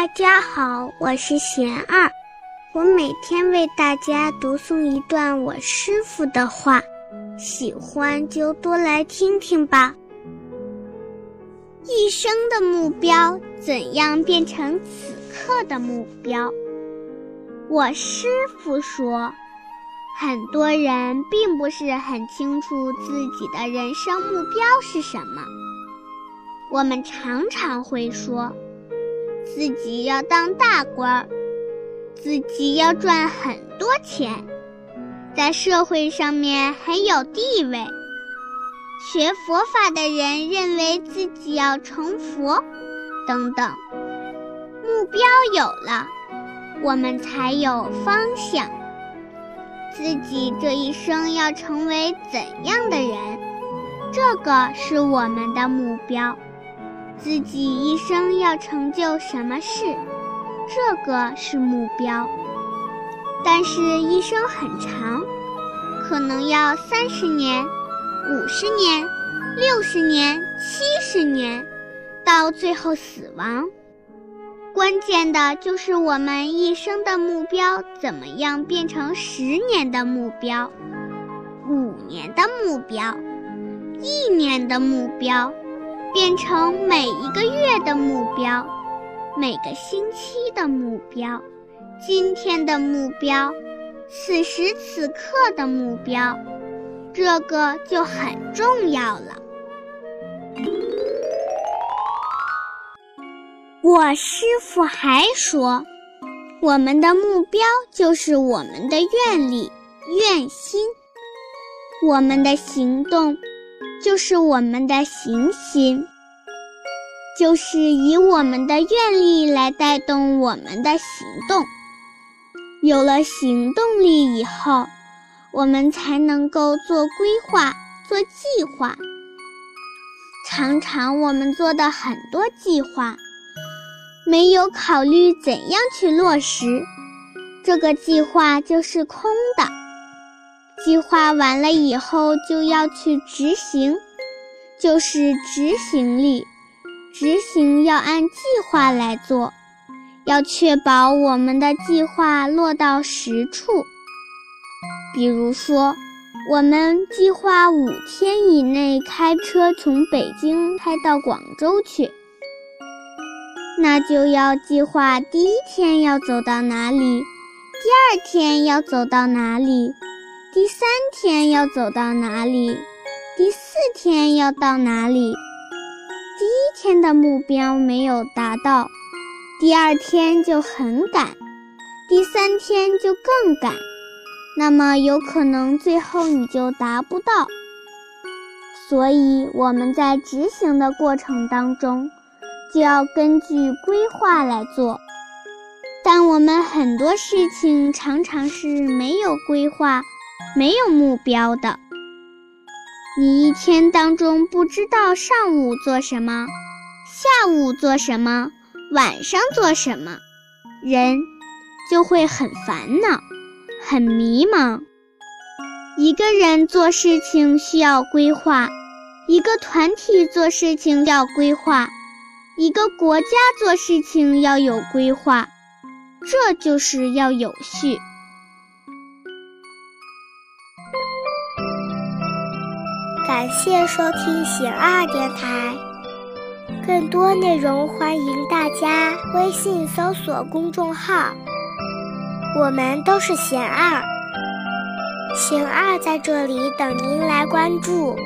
大家好，我是贤二，我每天为大家读诵一段我师傅的话，喜欢就多来听听吧。一生的目标，怎样变成此刻的目标？我师傅说，很多人并不是很清楚自己的人生目标是什么。我们常常会说。自己要当大官儿，自己要赚很多钱，在社会上面很有地位。学佛法的人认为自己要成佛，等等。目标有了，我们才有方向。自己这一生要成为怎样的人，这个是我们的目标。自己一生要成就什么事，这个是目标。但是，一生很长，可能要三十年、五十年、六十年、七十年，到最后死亡。关键的就是我们一生的目标怎么样变成十年的目标、五年的目标、一年的目标。变成每一个月的目标，每个星期的目标，今天的目标，此时此刻的目标，这个就很重要了。我师傅还说，我们的目标就是我们的愿力、愿心，我们的行动。就是我们的行心，就是以我们的愿力来带动我们的行动。有了行动力以后，我们才能够做规划、做计划。常常我们做的很多计划，没有考虑怎样去落实，这个计划就是空的。计划完了以后就要去执行，就是执行力。执行要按计划来做，要确保我们的计划落到实处。比如说，我们计划五天以内开车从北京开到广州去，那就要计划第一天要走到哪里，第二天要走到哪里。第三天要走到哪里？第四天要到哪里？第一天的目标没有达到，第二天就很赶，第三天就更赶，那么有可能最后你就达不到。所以我们在执行的过程当中，就要根据规划来做。但我们很多事情常常是没有规划。没有目标的，你一天当中不知道上午做什么，下午做什么，晚上做什么，人就会很烦恼，很迷茫。一个人做事情需要规划，一个团体做事情要规划，一个国家做事情要有规划，这就是要有序。感谢收听贤二电台，更多内容欢迎大家微信搜索公众号“我们都是贤二”，贤二在这里等您来关注。